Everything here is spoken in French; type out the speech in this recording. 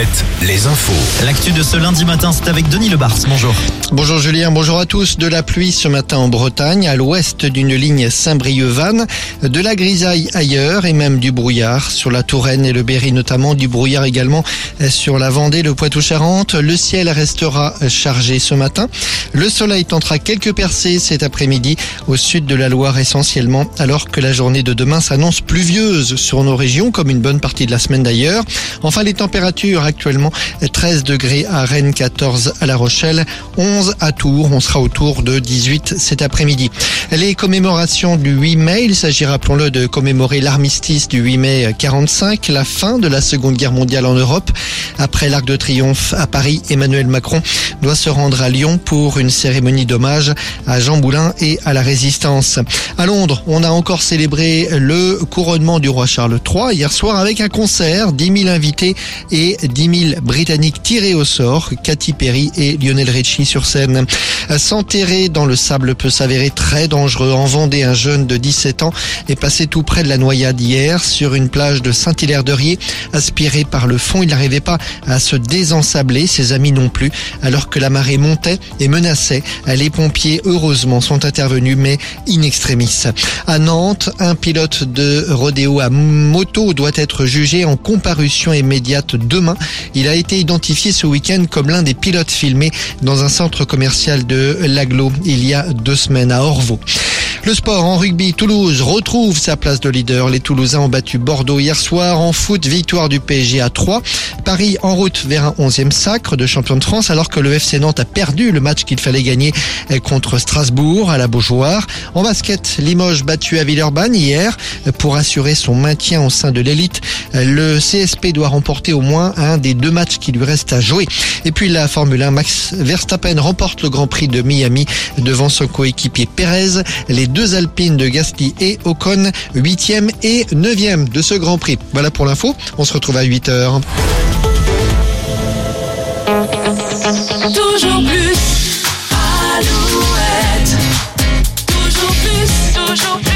7, les infos. L'actu de ce lundi matin, c'est avec Denis Lebars. Bonjour. Bonjour Julien, bonjour à tous. De la pluie ce matin en Bretagne, à l'ouest d'une ligne Saint-Brieuc-Vannes, de la grisaille ailleurs et même du brouillard sur la Touraine et le Berry notamment, du brouillard également sur la Vendée, le Poitou-Charentes. Le ciel restera chargé ce matin. Le soleil tentera quelques percées cet après-midi au sud de la Loire essentiellement, alors que la journée de demain s'annonce pluvieuse sur nos régions, comme une bonne partie de la semaine d'ailleurs. Enfin, les températures actuellement 13 degrés à Rennes, 14 à La Rochelle, 11 à Tours. On sera autour de 18 cet après-midi. Les commémorations du 8 mai, il s'agit, rappelons-le, de commémorer l'armistice du 8 mai 45, la fin de la Seconde Guerre mondiale en Europe. Après l'Arc de Triomphe à Paris, Emmanuel Macron doit se rendre à Lyon pour une cérémonie d'hommage à Jean Boulin et à la Résistance. À Londres, on a encore célébré le couronnement du roi Charles III hier soir avec un concert, 10 000 invités et 10 000 Britanniques tirés au sort, Katy Perry et Lionel Richie sur scène. S'enterrer dans le sable peut s'avérer très dangereux. En Vendée, un jeune de 17 ans est passé tout près de la noyade hier sur une plage de Saint-Hilaire-de-Riez. Aspiré par le fond, il n'arrivait pas à se désensabler, ses amis non plus, alors que la marée montait et menaçait. Les pompiers, heureusement, sont intervenus, mais in extremis. À Nantes, un pilote de rodéo à moto doit être jugé en comparution immédiate demain. Il a été identifié ce week-end comme l'un des pilotes filmés dans un centre commercial de Laglo il y a deux semaines à Orvaux. Le sport en rugby, Toulouse retrouve sa place de leader. Les Toulousains ont battu Bordeaux hier soir. En foot, victoire du PSG à 3. Paris en route vers un 11e sacre de champion de France alors que le FC Nantes a perdu le match qu'il fallait gagner contre Strasbourg à la Beaujoire. En basket, Limoges battu à Villeurbanne hier pour assurer son maintien au sein de l'élite. Le CSP doit remporter au moins un des deux matchs qui lui restent à jouer. Et puis la Formule 1, Max Verstappen remporte le Grand Prix de Miami devant son coéquipier Perez deux Alpines de Gasly et Ocon, 8e et 9e de ce Grand Prix. Voilà pour l'info, on se retrouve à 8h. Toujours plus, Alouette. Toujours plus, toujours plus.